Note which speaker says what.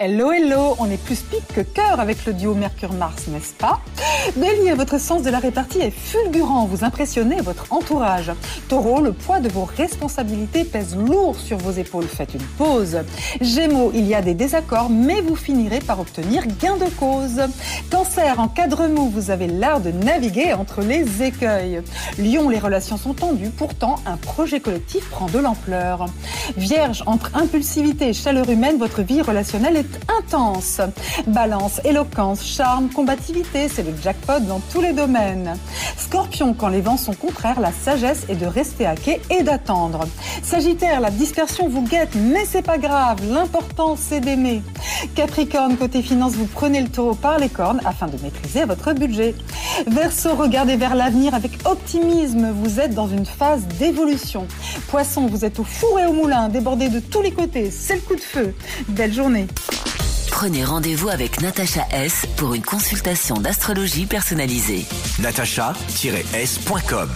Speaker 1: Hello, hello, on est plus pique que cœur avec le duo Mercure-Mars, n'est-ce pas? Bélier, votre sens de la répartie est fulgurant, vous impressionnez votre entourage. Taureau, le poids de vos responsabilités pèse lourd sur vos épaules, faites une pause. Gémeaux, il y a des désaccords, mais vous finirez par obtenir gain de cause. Cancer, en cadre mou, vous avez l'art de naviguer entre les écueils. Lion, les relations sont tendues, pourtant un projet collectif prend de l'ampleur. Vierge, entre impulsivité et chaleur humaine, votre vie relationnelle est intense. Balance, éloquence, charme, combativité, c'est le jackpot dans tous les domaines. Scorpion, quand les vents sont contraires, la sagesse est de rester à quai et d'attendre. Sagittaire, la dispersion vous guette, mais c'est pas grave, l'important c'est d'aimer. Capricorne, côté finance, vous prenez le taureau par les cornes afin de maîtriser votre budget. Verseau, regardez vers l'avenir avec optimisme, vous êtes dans une phase d'évolution. Poisson, vous êtes au four et au moulin, débordé de tous les côtés, c'est le coup de feu. Belle journée.
Speaker 2: Prenez rendez-vous avec Natacha S pour une consultation d'astrologie personnalisée.
Speaker 3: natacha-s.com